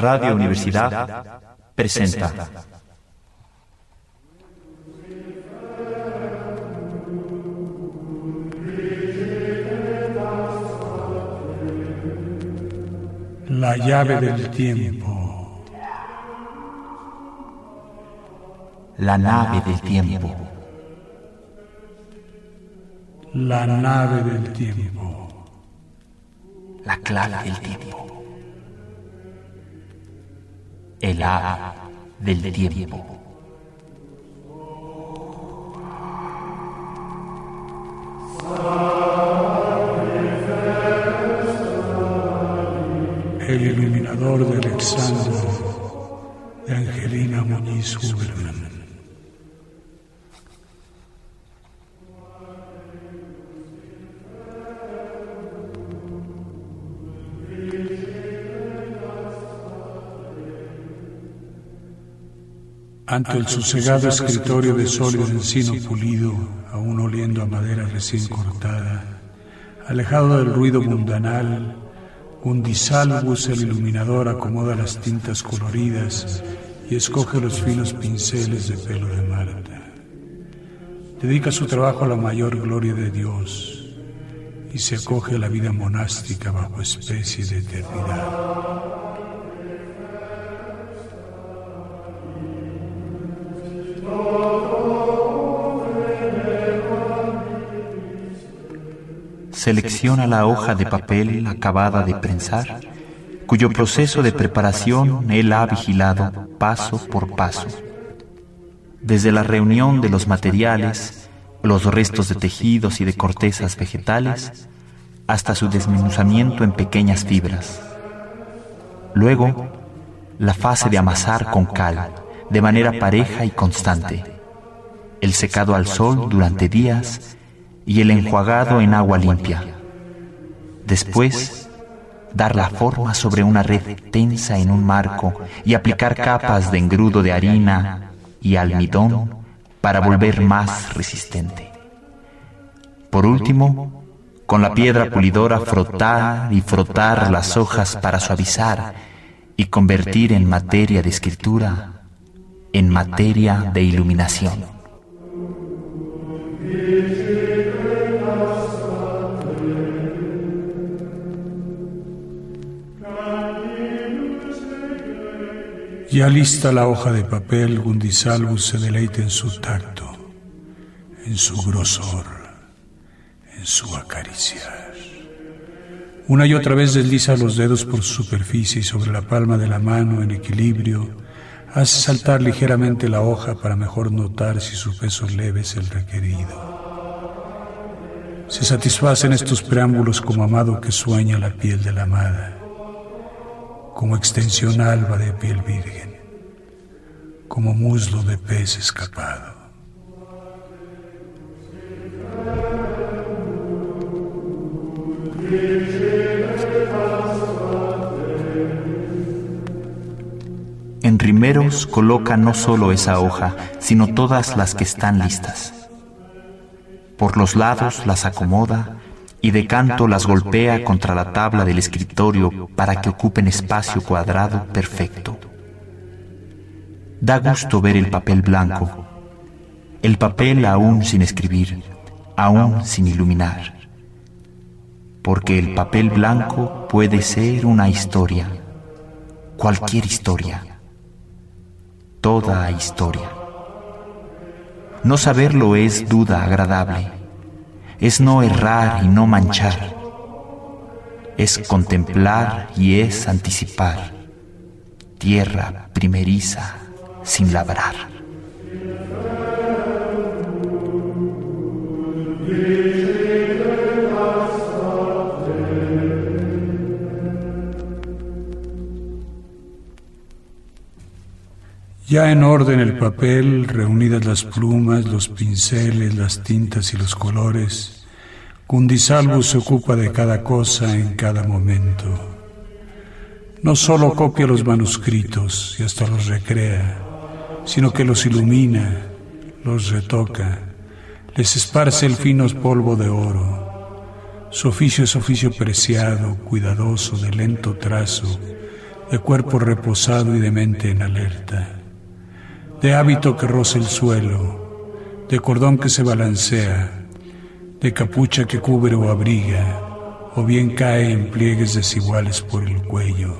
Radio Universidad presenta. La llave del tiempo. La nave del tiempo. La nave del tiempo. La clave del tiempo. El ave del tiempo. El iluminador de Alexandro de Angelina Muñiz Huberman. Ante el sosegado escritorio de sólido encino pulido, aún oliendo a madera recién cortada, alejado del ruido mundanal, Undisalvus el iluminador acomoda las tintas coloridas y escoge los finos pinceles de pelo de Marta. Dedica su trabajo a la mayor gloria de Dios y se acoge a la vida monástica bajo especie de eternidad. Selecciona la hoja de papel acabada de prensar, cuyo proceso de preparación él ha vigilado paso por paso. Desde la reunión de los materiales, los restos de tejidos y de cortezas vegetales, hasta su desmenuzamiento en pequeñas fibras. Luego, la fase de amasar con cal, de manera pareja y constante. El secado al sol durante días y el enjuagado en agua limpia. Después, dar la forma sobre una red tensa en un marco y aplicar capas de engrudo de harina y almidón para volver más resistente. Por último, con la piedra pulidora frotar y frotar las hojas para suavizar y convertir en materia de escritura, en materia de iluminación. Ya lista la hoja de papel, Gundisalvus se deleita en su tacto, en su grosor, en su acariciar. Una y otra vez desliza los dedos por su superficie y sobre la palma de la mano en equilibrio hace saltar ligeramente la hoja para mejor notar si su peso leve es el requerido. Se satisfacen estos preámbulos como amado que sueña la piel de la amada como extensión alba de piel virgen, como muslo de pez escapado. En rimeros coloca no solo esa hoja, sino todas las que están listas. Por los lados las acomoda y de canto las golpea contra la tabla del escritorio para que ocupen espacio cuadrado perfecto. Da gusto ver el papel blanco, el papel aún sin escribir, aún sin iluminar, porque el papel blanco puede ser una historia, cualquier historia, toda historia. No saberlo es duda agradable es no errar y no manchar, es contemplar y es anticipar, tierra primeriza sin labrar. Ya en orden el papel, reunidas las plumas, los pinceles, las tintas y los colores, Gundisalvo se ocupa de cada cosa en cada momento. No solo copia los manuscritos y hasta los recrea, sino que los ilumina, los retoca, les esparce el fino polvo de oro. Su oficio es oficio preciado, cuidadoso, de lento trazo, de cuerpo reposado y de mente en alerta, de hábito que roza el suelo, de cordón que se balancea, de capucha que cubre o abriga, o bien cae en pliegues desiguales por el cuello,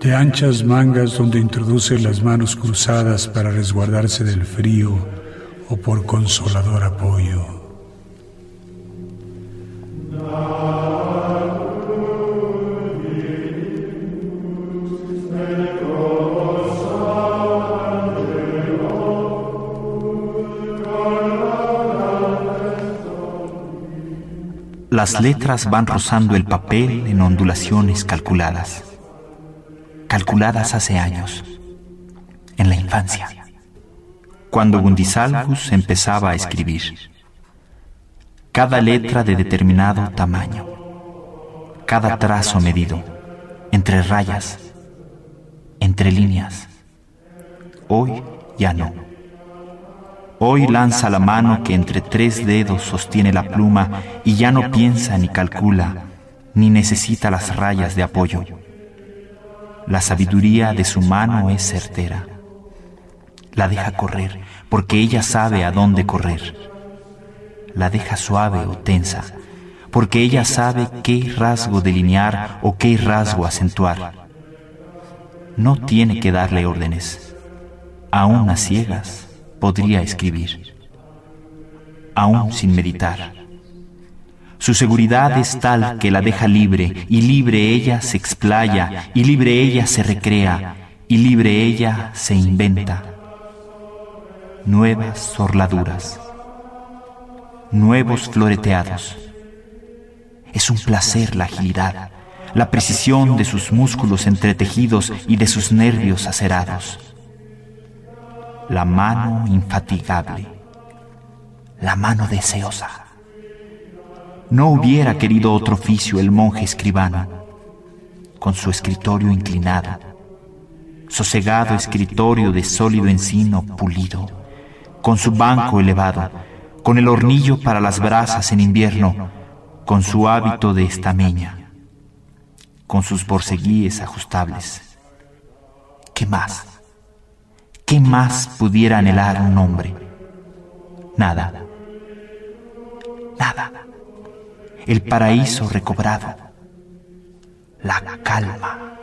de anchas mangas donde introduce las manos cruzadas para resguardarse del frío o por consolador apoyo. Las letras van rozando el papel en ondulaciones calculadas, calculadas hace años, en la infancia, cuando Gundisalvus empezaba a escribir. Cada letra de determinado tamaño, cada trazo medido, entre rayas, entre líneas. Hoy ya no. Hoy lanza la mano que entre tres dedos sostiene la pluma y ya no piensa ni calcula, ni necesita las rayas de apoyo. La sabiduría de su mano es certera. La deja correr porque ella sabe a dónde correr. La deja suave o tensa porque ella sabe qué rasgo delinear o qué rasgo acentuar. No tiene que darle órdenes, aún a ciegas podría escribir, aún sin meditar. Su seguridad es tal que la deja libre, y libre ella se explaya, y libre ella se recrea, y libre ella se inventa. Nuevas sorladuras, nuevos floreteados. Es un placer la agilidad, la precisión de sus músculos entretejidos y de sus nervios acerados la mano infatigable, la mano deseosa. No hubiera querido otro oficio el monje escribano, con su escritorio inclinado, sosegado escritorio de sólido encino pulido, con su banco elevado, con el hornillo para las brasas en invierno, con su hábito de estameña, con sus borceguíes ajustables. ¿Qué más? ¿Qué más pudiera anhelar un hombre? Nada. Nada. El paraíso recobrado. La calma.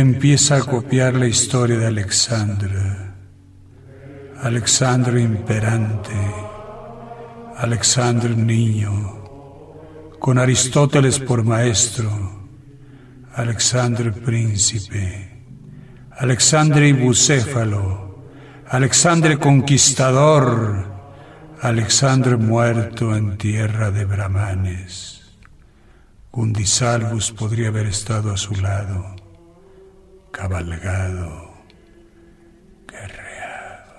Empieza a copiar la historia de Alexandra. Alexandra imperante, Alexandra niño, con Aristóteles por maestro, Alexandra príncipe, Alexandre bucéfalo, Alexandre conquistador, Alexandre muerto en tierra de brahmanes. Gundisalvus podría haber estado a su lado cabalgado, guerreado.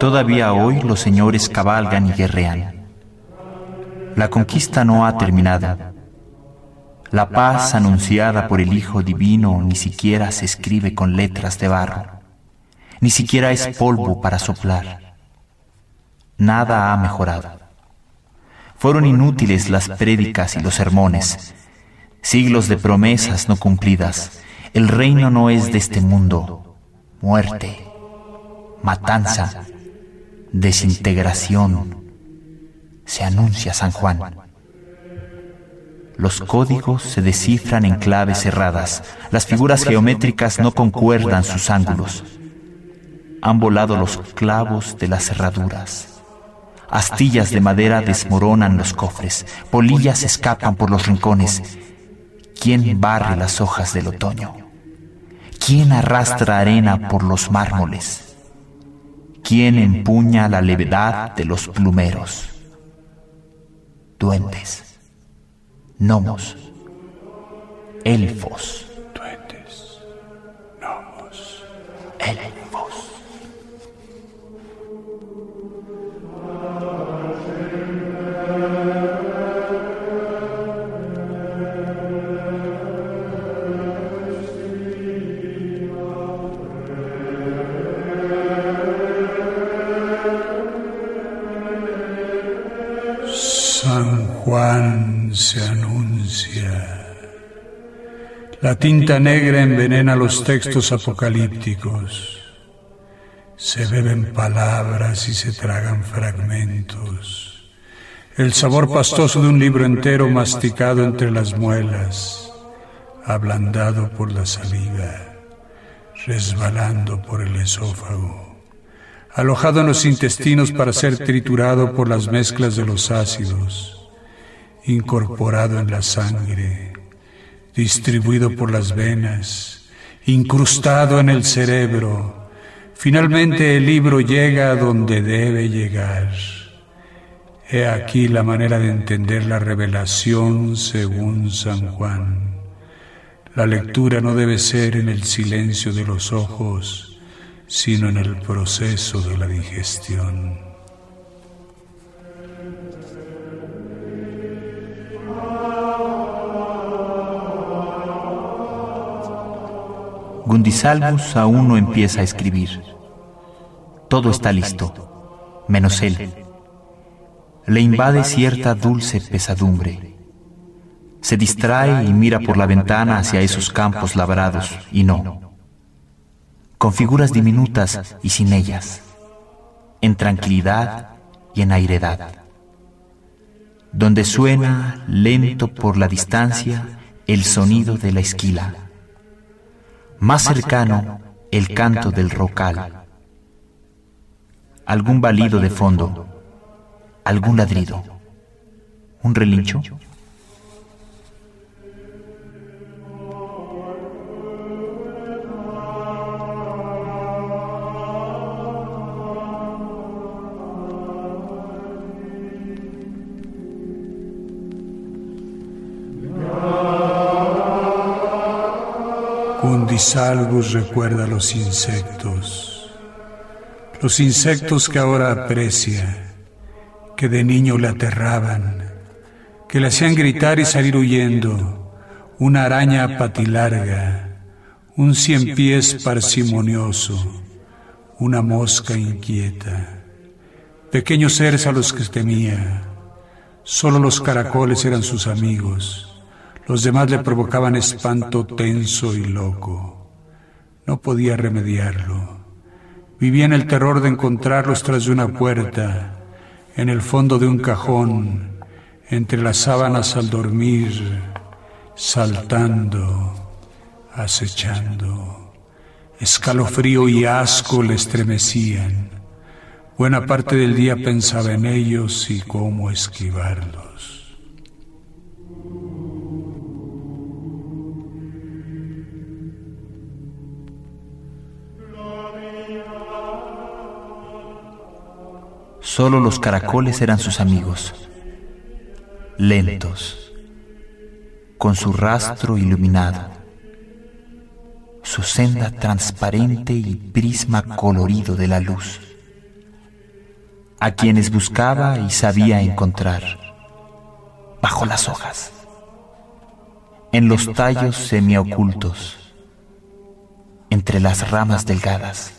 Todavía hoy los señores cabalgan y guerrean. La conquista no ha terminado la paz anunciada por el Hijo Divino ni siquiera se escribe con letras de barro, ni siquiera es polvo para soplar. Nada ha mejorado. Fueron inútiles las prédicas y los sermones, siglos de promesas no cumplidas. El reino no es de este mundo. Muerte, matanza, desintegración. Se anuncia San Juan. Los códigos se descifran en claves cerradas. Las figuras geométricas no concuerdan sus ángulos. Han volado los clavos de las cerraduras. Astillas de madera desmoronan los cofres. Polillas escapan por los rincones. ¿Quién barre las hojas del otoño? ¿Quién arrastra arena por los mármoles? ¿Quién empuña la levedad de los plumeros? Duendes gnomos, elfos, duendes, gnomos, elfos. La tinta negra envenena los textos apocalípticos. Se beben palabras y se tragan fragmentos. El sabor pastoso de un libro entero masticado entre las muelas, ablandado por la saliva, resbalando por el esófago alojado en los intestinos para ser triturado por las mezclas de los ácidos, incorporado en la sangre, distribuido por las venas, incrustado en el cerebro. Finalmente el libro llega a donde debe llegar. He aquí la manera de entender la revelación según San Juan. La lectura no debe ser en el silencio de los ojos, sino en el proceso de la digestión. Gundisalvus aún no empieza a escribir. Todo está listo, menos él. Le invade cierta dulce pesadumbre. Se distrae y mira por la ventana hacia esos campos labrados, y no con figuras diminutas y sin ellas, en tranquilidad y en airedad, donde suena lento por la distancia el sonido de la esquila, más cercano el canto del rocal, algún balido de fondo, algún ladrido, un relincho. Salvus recuerda los insectos, los insectos que ahora aprecia, que de niño le aterraban, que le hacían gritar y salir huyendo, una araña patilarga, un cien pies parsimonioso, una mosca inquieta, pequeños seres a los que temía, solo los caracoles eran sus amigos los demás le provocaban espanto tenso y loco. No podía remediarlo. Vivía en el terror de encontrarlos tras de una puerta, en el fondo de un cajón, entre las sábanas al dormir, saltando, acechando. Escalofrío y asco le estremecían. Buena parte del día pensaba en ellos y cómo esquivarlos. Solo los caracoles eran sus amigos, lentos, con su rastro iluminado, su senda transparente y prisma colorido de la luz, a quienes buscaba y sabía encontrar, bajo las hojas, en los tallos semiocultos, entre las ramas delgadas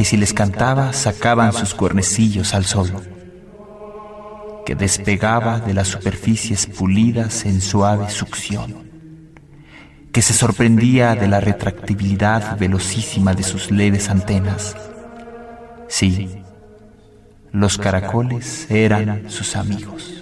que si les cantaba sacaban sus cuernecillos al sol, que despegaba de las superficies pulidas en suave succión, que se sorprendía de la retractibilidad velocísima de sus leves antenas. Sí, los caracoles eran sus amigos.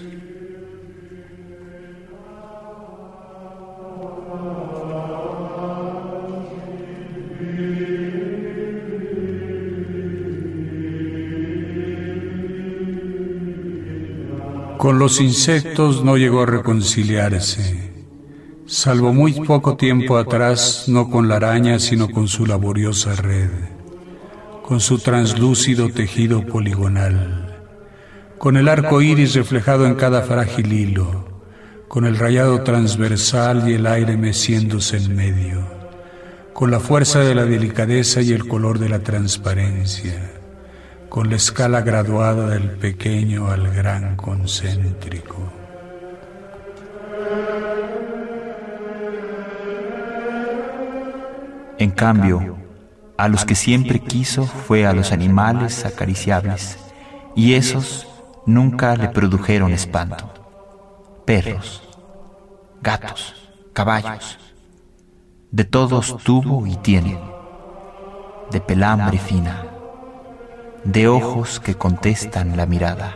Con los insectos no llegó a reconciliarse, salvo muy poco tiempo atrás, no con la araña, sino con su laboriosa red, con su translúcido tejido poligonal, con el arco iris reflejado en cada frágil hilo, con el rayado transversal y el aire meciéndose en medio, con la fuerza de la delicadeza y el color de la transparencia, con la escala graduada del pequeño al gran concéntrico. En cambio, a los que siempre quiso fue a los animales acariciables, y esos nunca le produjeron espanto. Perros, gatos, caballos, de todos tuvo y tiene, de pelambre fina, de ojos que contestan la mirada.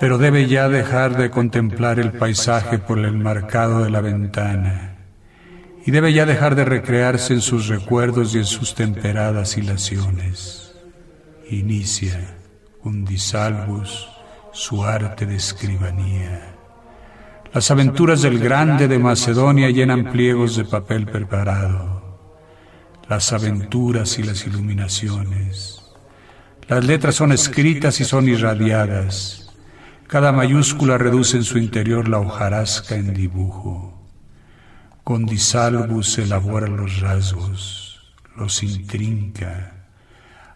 pero debe ya dejar de contemplar el paisaje por el marcado de la ventana y debe ya dejar de recrearse en sus recuerdos y en sus temperadas hilaciones. Inicia Undisalvus su arte de escribanía. Las aventuras del grande de Macedonia llenan pliegos de papel preparado. Las aventuras y las iluminaciones. Las letras son escritas y son irradiadas cada mayúscula reduce en su interior la hojarasca en dibujo. Con disalbus elabora los rasgos, los intrinca,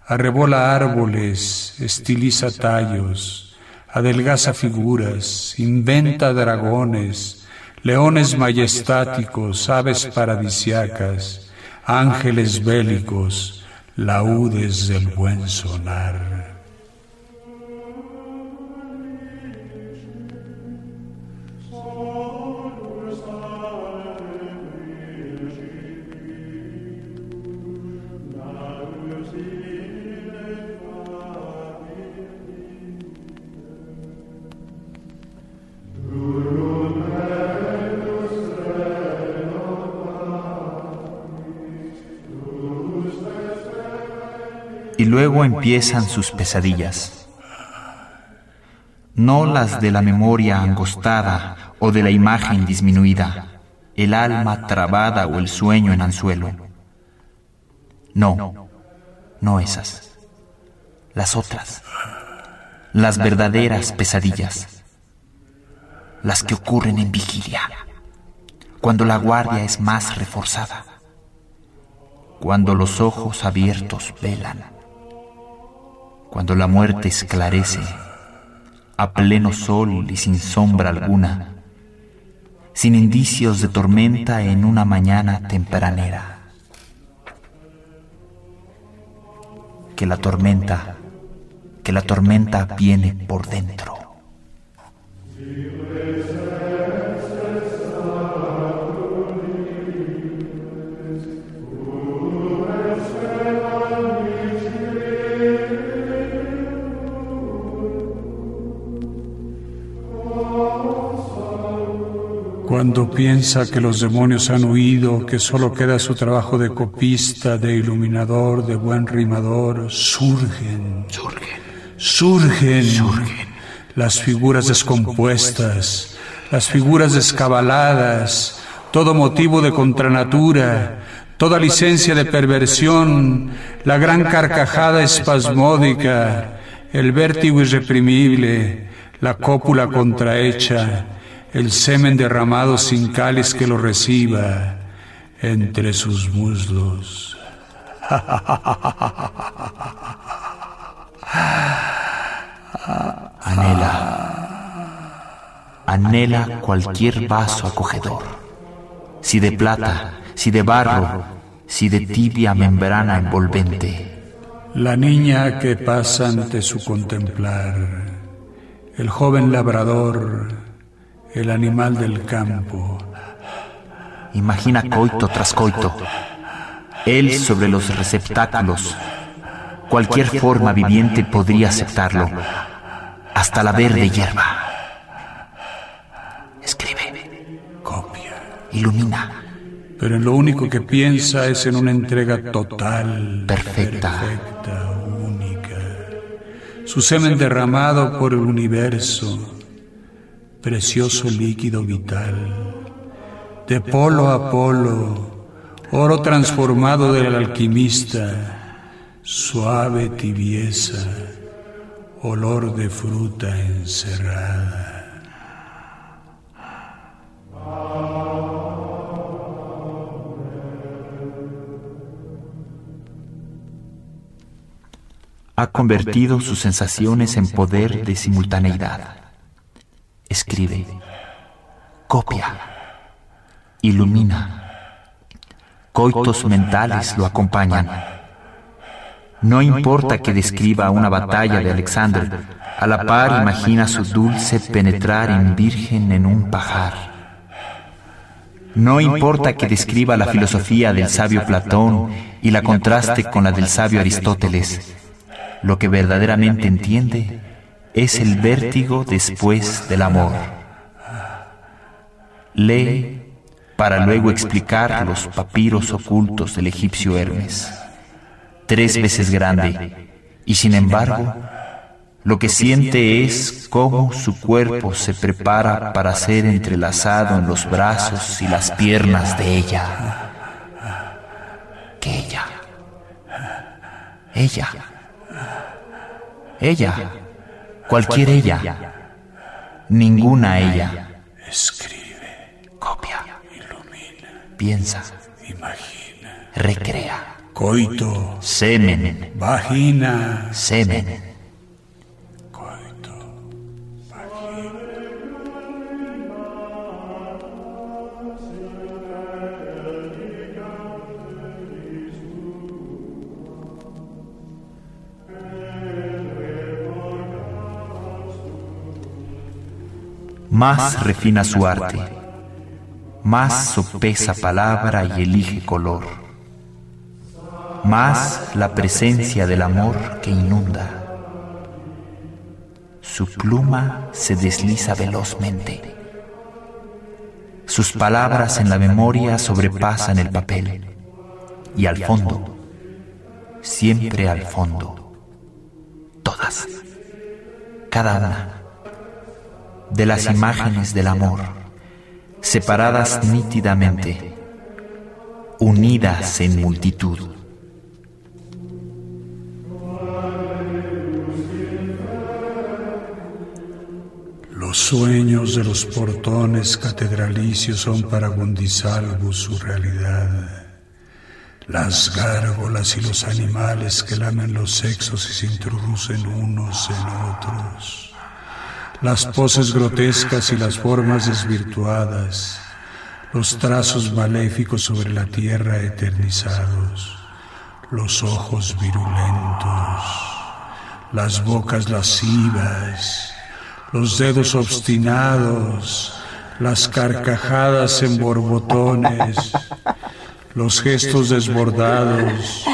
arrebola árboles, estiliza tallos, adelgaza figuras, inventa dragones, leones majestáticos, aves paradisiacas, ángeles bélicos, laudes del buen sonar. Luego empiezan sus pesadillas. No las de la memoria angostada o de la imagen disminuida, el alma trabada o el sueño en anzuelo. No, no esas. Las otras. Las verdaderas pesadillas. Las que ocurren en vigilia, cuando la guardia es más reforzada, cuando los ojos abiertos velan cuando la muerte esclarece a pleno sol y sin sombra alguna, sin indicios de tormenta en una mañana tempranera. Que la tormenta, que la tormenta viene por dentro. Cuando piensa que los demonios han huido, que solo queda su trabajo de copista, de iluminador, de buen rimador, surgen, surgen, surgen, las figuras descompuestas, las figuras descabaladas, todo motivo de contranatura, toda licencia de perversión, la gran carcajada espasmódica, el vértigo irreprimible, la cópula contrahecha, el semen derramado sin cáliz que lo reciba entre sus muslos. Anhela, anhela cualquier vaso acogedor, si de plata, si de barro, si de tibia membrana envolvente. La niña que pasa ante su contemplar, el joven labrador, el animal del campo. Imagina coito tras coito, él sobre los receptáculos. Cualquier forma viviente podría aceptarlo, hasta la verde hierba. Escribe, copia, ilumina. Pero en lo único que piensa es en una entrega total, perfecta, perfecta única. su semen derramado por el universo, precioso líquido vital, de polo a polo, oro transformado del alquimista, suave tibieza, olor de fruta encerrada. ha convertido sus sensaciones en poder de simultaneidad. Escribe, copia, ilumina. Coitos mentales lo acompañan. No importa que describa una batalla de Alexander, a la par imagina su dulce penetrar en virgen en un pajar. No importa que describa la filosofía del sabio Platón y la contraste con la del sabio Aristóteles, lo que verdaderamente entiende es el vértigo después del amor. Lee para luego explicar los papiros ocultos del egipcio Hermes, tres veces grande, y sin embargo, lo que siente es cómo su cuerpo se prepara para ser entrelazado en los brazos y las piernas de ella. Que ella, ella, ella, cualquier ella, ninguna ella. Escribe, Copia, ilumina, piensa, imagina. recrea. Coito, Semen, vagina, semen. Más refina su arte, más sopesa palabra y elige color, más la presencia del amor que inunda. Su pluma se desliza velozmente. Sus palabras en la memoria sobrepasan el papel. Y al fondo, siempre al fondo, todas, cada una de las imágenes del amor, separadas nítidamente, unidas en multitud. Los sueños de los portones catedralicios son para Gundisalvus su realidad. Las gárgolas y los animales que lamen los sexos y se introducen unos en otros. Las poses grotescas y las formas desvirtuadas. Los trazos maléficos sobre la tierra eternizados. Los ojos virulentos. Las bocas lascivas los dedos obstinados, las carcajadas en borbotones, los gestos desbordados,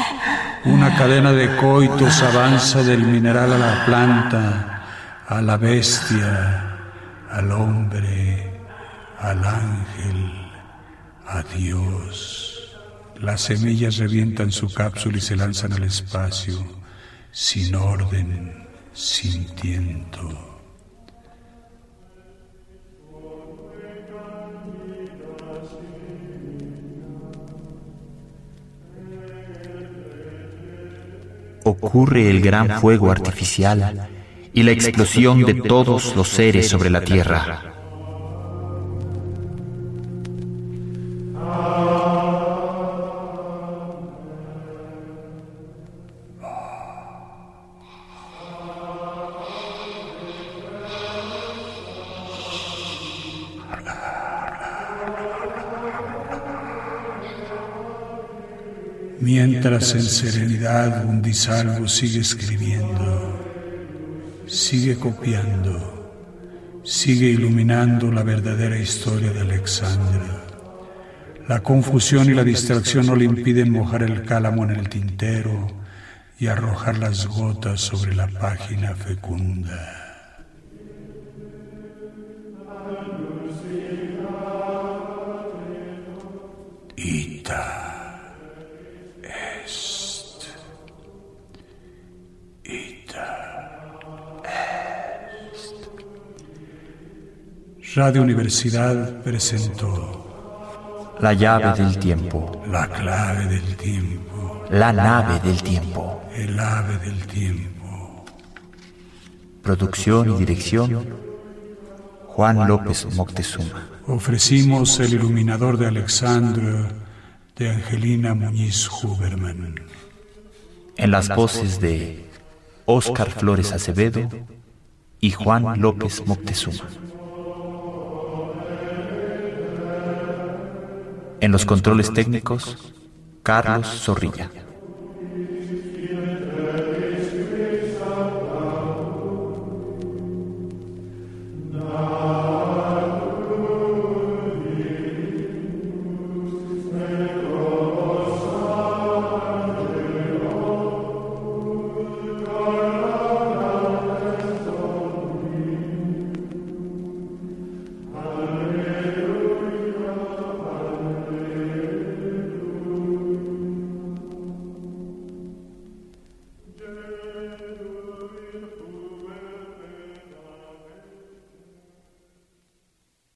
una cadena de coitos avanza del mineral a la planta, a la bestia, al hombre, al ángel, a Dios. Las semillas revientan su cápsula y se lanzan al espacio, sin orden, sin tiento. ocurre el gran fuego artificial y la explosión de todos los seres sobre la tierra. Mientras en serenidad Gundisalvo sigue escribiendo, sigue copiando, sigue iluminando la verdadera historia de Alexandra. La confusión y la distracción no le impiden mojar el cálamo en el tintero y arrojar las gotas sobre la página fecunda. Radio Universidad presentó La llave del tiempo, La clave del tiempo, la nave del tiempo. el ave del tiempo. Producción y dirección Juan López Moctezuma. Ofrecimos el iluminador de Alexandre de Angelina Muñiz Huberman. En las voces de Óscar Flores Acevedo y Juan López Moctezuma. En los controles técnicos, Carlos Zorrilla.